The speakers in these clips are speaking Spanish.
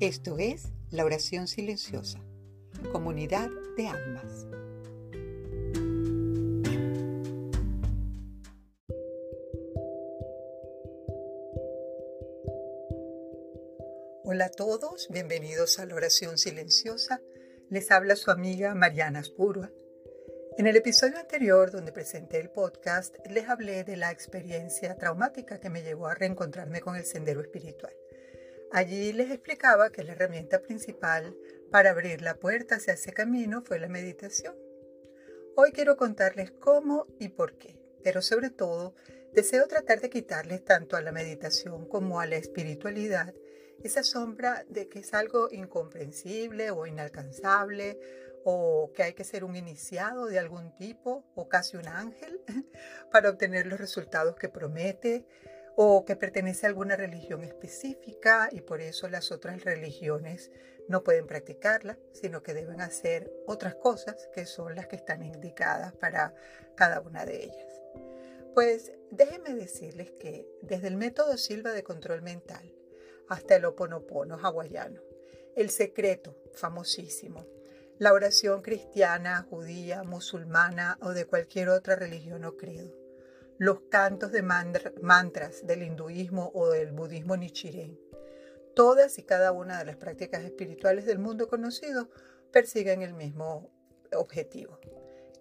Esto es la oración silenciosa, comunidad de almas. Hola a todos, bienvenidos a la oración silenciosa. Les habla su amiga Mariana Spurua. En el episodio anterior, donde presenté el podcast, les hablé de la experiencia traumática que me llevó a reencontrarme con el sendero espiritual. Allí les explicaba que la herramienta principal para abrir la puerta hacia ese camino fue la meditación. Hoy quiero contarles cómo y por qué, pero sobre todo deseo tratar de quitarles tanto a la meditación como a la espiritualidad esa sombra de que es algo incomprensible o inalcanzable o que hay que ser un iniciado de algún tipo o casi un ángel para obtener los resultados que promete o que pertenece a alguna religión específica y por eso las otras religiones no pueden practicarla, sino que deben hacer otras cosas que son las que están indicadas para cada una de ellas. Pues déjenme decirles que desde el método Silva de control mental hasta el oponopono hawaiano, el secreto famosísimo, la oración cristiana, judía, musulmana o de cualquier otra religión o credo, los cantos de mantras del hinduismo o del budismo nichiren. Todas y cada una de las prácticas espirituales del mundo conocido persiguen el mismo objetivo,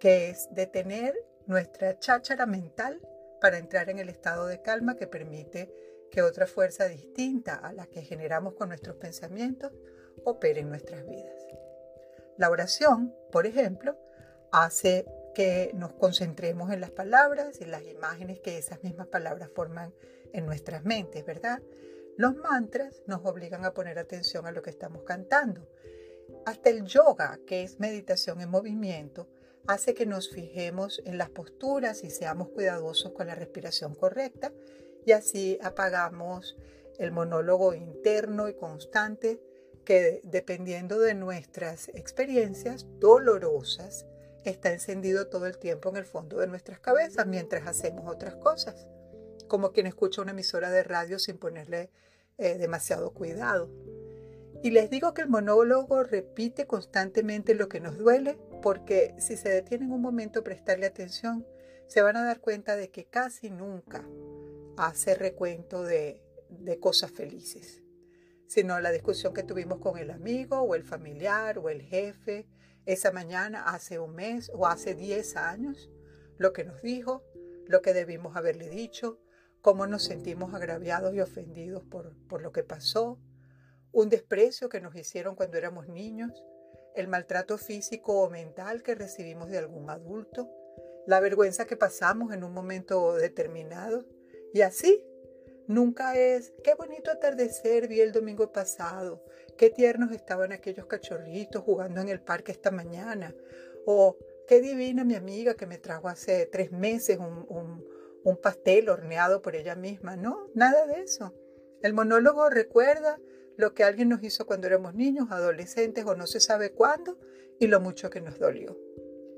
que es detener nuestra cháchara mental para entrar en el estado de calma que permite que otra fuerza distinta a la que generamos con nuestros pensamientos opere en nuestras vidas. La oración, por ejemplo, hace que nos concentremos en las palabras y las imágenes que esas mismas palabras forman en nuestras mentes, ¿verdad? Los mantras nos obligan a poner atención a lo que estamos cantando. Hasta el yoga, que es meditación en movimiento, hace que nos fijemos en las posturas y seamos cuidadosos con la respiración correcta y así apagamos el monólogo interno y constante que dependiendo de nuestras experiencias dolorosas está encendido todo el tiempo en el fondo de nuestras cabezas mientras hacemos otras cosas, como quien escucha una emisora de radio sin ponerle eh, demasiado cuidado. Y les digo que el monólogo repite constantemente lo que nos duele, porque si se detienen un momento a prestarle atención, se van a dar cuenta de que casi nunca hace recuento de, de cosas felices, sino la discusión que tuvimos con el amigo o el familiar o el jefe, esa mañana, hace un mes o hace 10 años, lo que nos dijo, lo que debimos haberle dicho, cómo nos sentimos agraviados y ofendidos por, por lo que pasó, un desprecio que nos hicieron cuando éramos niños, el maltrato físico o mental que recibimos de algún adulto, la vergüenza que pasamos en un momento determinado. Y así, nunca es, qué bonito atardecer vi el domingo pasado, qué tiernos estaban aquellos cachorritos jugando en el parque esta mañana, o qué divina mi amiga que me trajo hace tres meses un, un pastel horneado por ella misma. No, nada de eso. El monólogo recuerda lo que alguien nos hizo cuando éramos niños, adolescentes o no se sabe cuándo, y lo mucho que nos dolió.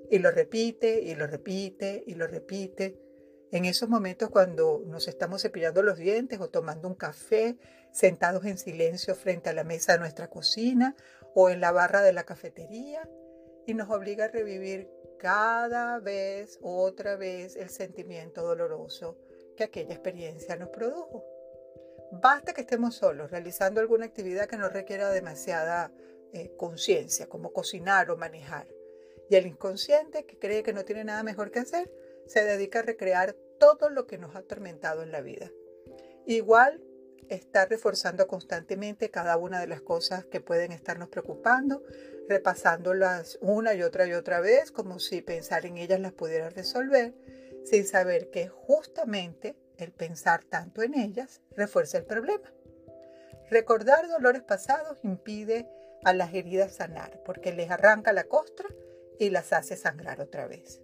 Y lo repite, y lo repite, y lo repite. En esos momentos cuando nos estamos cepillando los dientes o tomando un café, sentados en silencio frente a la mesa de nuestra cocina o en la barra de la cafetería, y nos obliga a revivir cada vez, otra vez, el sentimiento doloroso que aquella experiencia nos produjo. Basta que estemos solos, realizando alguna actividad que no requiera demasiada eh, conciencia, como cocinar o manejar. Y el inconsciente, que cree que no tiene nada mejor que hacer, se dedica a recrear todo lo que nos ha atormentado en la vida. Igual está reforzando constantemente cada una de las cosas que pueden estarnos preocupando, repasándolas una y otra y otra vez, como si pensar en ellas las pudiera resolver, sin saber que justamente el pensar tanto en ellas refuerza el problema. Recordar dolores pasados impide a las heridas sanar, porque les arranca la costra y las hace sangrar otra vez.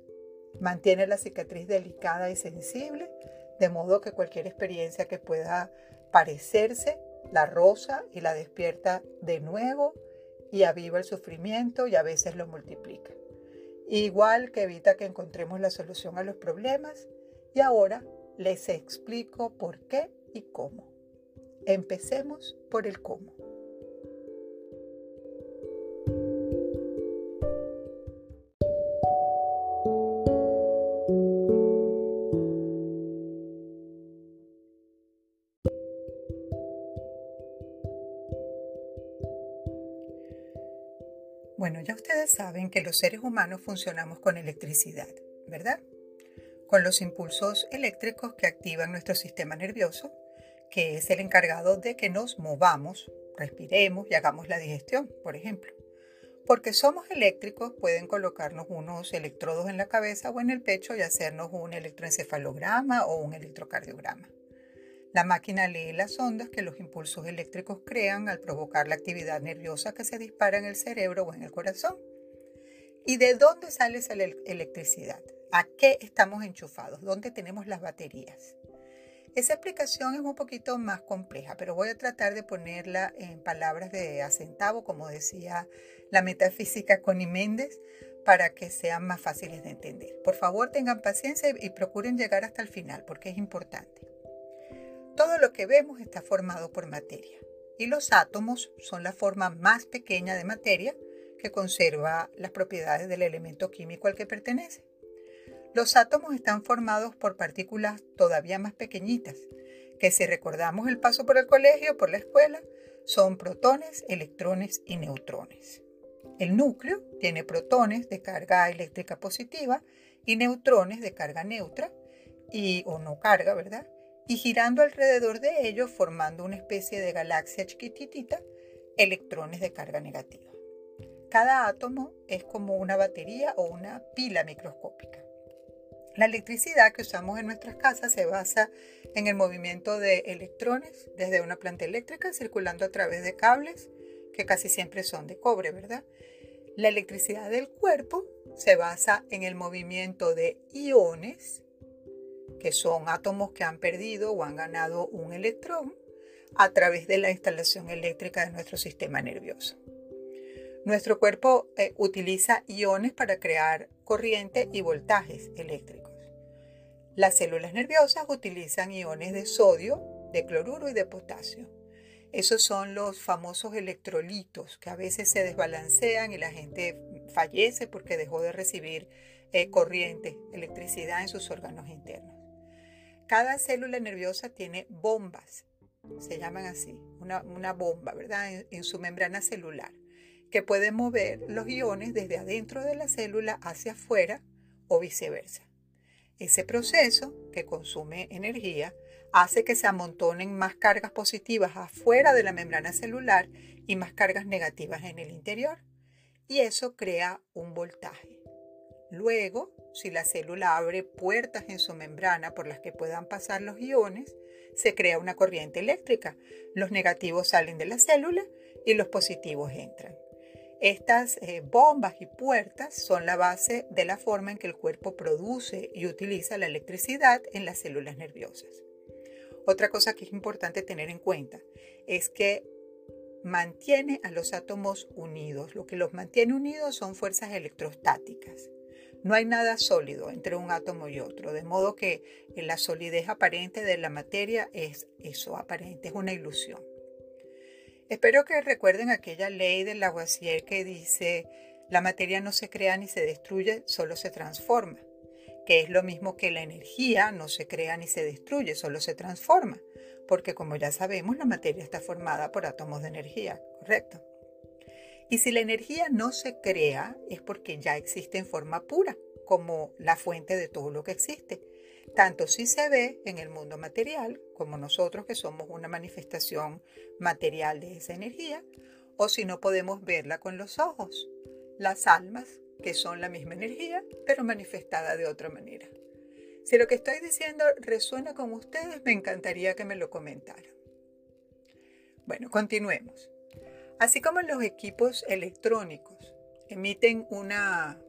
Mantiene la cicatriz delicada y sensible, de modo que cualquier experiencia que pueda parecerse la rosa y la despierta de nuevo y aviva el sufrimiento y a veces lo multiplica. Igual que evita que encontremos la solución a los problemas y ahora les explico por qué y cómo. Empecemos por el cómo. Bueno, ya ustedes saben que los seres humanos funcionamos con electricidad, ¿verdad? Con los impulsos eléctricos que activan nuestro sistema nervioso, que es el encargado de que nos movamos, respiremos y hagamos la digestión, por ejemplo. Porque somos eléctricos, pueden colocarnos unos electrodos en la cabeza o en el pecho y hacernos un electroencefalograma o un electrocardiograma. La máquina lee las ondas que los impulsos eléctricos crean al provocar la actividad nerviosa que se dispara en el cerebro o en el corazón. ¿Y de dónde sale esa electricidad? ¿A qué estamos enchufados? ¿Dónde tenemos las baterías? Esa explicación es un poquito más compleja, pero voy a tratar de ponerla en palabras de acentavo, como decía la metafísica Connie Méndez, para que sean más fáciles de entender. Por favor, tengan paciencia y procuren llegar hasta el final, porque es importante. Todo lo que vemos está formado por materia y los átomos son la forma más pequeña de materia que conserva las propiedades del elemento químico al que pertenece. Los átomos están formados por partículas todavía más pequeñitas, que si recordamos el paso por el colegio, por la escuela, son protones, electrones y neutrones. El núcleo tiene protones de carga eléctrica positiva y neutrones de carga neutra, y, o no carga, ¿verdad? Y girando alrededor de ellos formando una especie de galaxia chiquitita, electrones de carga negativa. Cada átomo es como una batería o una pila microscópica. La electricidad que usamos en nuestras casas se basa en el movimiento de electrones desde una planta eléctrica circulando a través de cables que casi siempre son de cobre, ¿verdad? La electricidad del cuerpo se basa en el movimiento de iones que son átomos que han perdido o han ganado un electrón a través de la instalación eléctrica de nuestro sistema nervioso. Nuestro cuerpo eh, utiliza iones para crear corriente y voltajes eléctricos. Las células nerviosas utilizan iones de sodio, de cloruro y de potasio. Esos son los famosos electrolitos que a veces se desbalancean y la gente fallece porque dejó de recibir eh, corriente, electricidad en sus órganos internos. Cada célula nerviosa tiene bombas, se llaman así, una, bomba, ¿verdad? En, en, su membrana celular, que puede mover los iones desde adentro de la célula hacia afuera o viceversa. Ese proceso, que consume energía, hace que se amontonen más cargas positivas afuera de la membrana celular y más cargas negativas en el interior. Y eso crea un voltaje. Luego, si la célula abre puertas en su membrana por las que puedan pasar los iones, se crea una corriente eléctrica. Los negativos salen de la célula y los positivos entran. Estas eh, bombas y puertas son la base de la forma en que el cuerpo produce y utiliza la electricidad en las células nerviosas. Otra cosa que es importante tener en cuenta es que mantiene a los átomos unidos. Lo que los mantiene unidos son fuerzas electrostáticas. No hay nada sólido entre un átomo y otro, de modo que la solidez aparente de la materia es eso, aparente, es una ilusión. Espero que recuerden aquella ley del Lavoisier que dice, la materia no se crea ni se destruye, solo se transforma, que es lo mismo que la energía no se crea ni se destruye, solo se transforma, porque como ya sabemos, la materia está formada por átomos de energía, ¿correcto? Y si la energía no se crea es porque ya existe en forma pura, como la fuente de todo lo que existe. Tanto si se ve en el mundo material, como nosotros que somos una manifestación material de esa energía, o si no podemos verla con los ojos, las almas, que son la misma energía, pero manifestada de otra manera. Si lo que estoy diciendo resuena con ustedes, me encantaría que me lo comentaran. Bueno, continuemos. Así como los equipos electrónicos emiten una,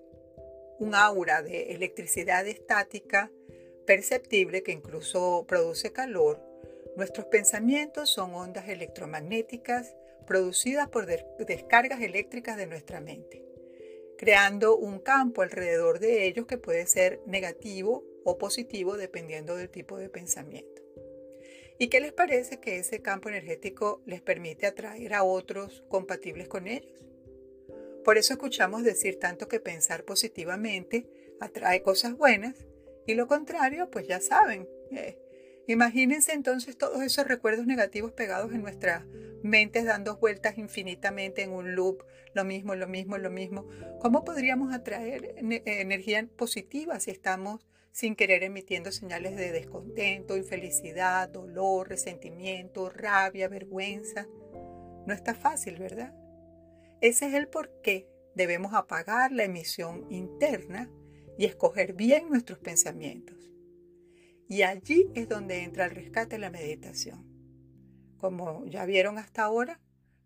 un aura de electricidad estática perceptible que incluso produce calor, nuestros pensamientos son ondas electromagnéticas producidas por descargas eléctricas de nuestra mente, creando un campo alrededor de ellos que puede ser negativo o positivo dependiendo del tipo de pensamiento. ¿Y qué les parece que ese campo energético les permite atraer a otros compatibles con ellos? Por eso escuchamos decir tanto que pensar positivamente atrae cosas buenas y lo contrario, pues ya saben. Eh, imagínense entonces todos esos recuerdos negativos pegados en nuestra mentes dando vueltas infinitamente en un loop, lo mismo, lo mismo, lo mismo. ¿Cómo podríamos atraer energía positiva si estamos sin querer emitiendo señales de descontento, infelicidad, dolor, resentimiento, rabia, vergüenza? No está fácil, ¿verdad? Ese es el por qué debemos apagar la emisión interna y escoger bien nuestros pensamientos. Y allí es donde entra el rescate de la meditación. Como ya vieron hasta ahora,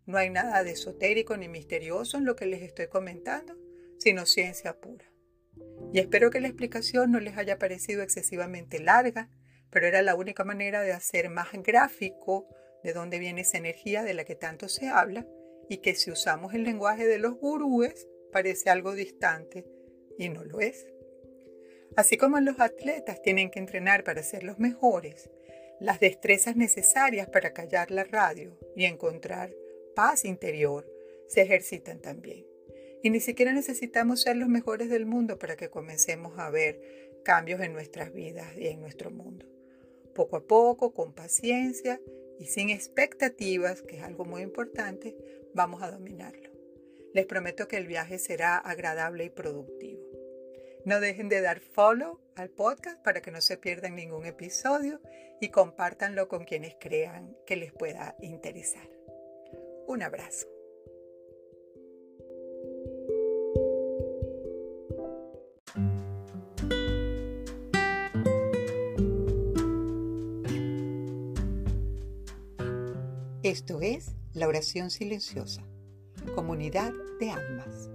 no hay nada de esotérico ni misterioso en lo que les estoy comentando, sino ciencia pura. Y espero que la explicación no les haya parecido excesivamente larga, pero era la única manera de hacer más gráfico de dónde viene esa energía de la que tanto se habla y que si usamos el lenguaje de los gurúes parece algo distante y no lo es. Así como los atletas tienen que entrenar para ser los mejores, las destrezas necesarias para callar la radio y encontrar paz interior se ejercitan también. Y ni siquiera necesitamos ser los mejores del mundo para que comencemos a ver cambios en nuestras vidas y en nuestro mundo. Poco a poco, con paciencia y sin expectativas, que es algo muy importante, vamos a dominarlo. Les prometo que el viaje será agradable y productivo. No dejen de dar follow al podcast para que no se pierdan ningún episodio y compártanlo con quienes crean que les pueda interesar. Un abrazo. Esto es la oración silenciosa, comunidad de almas.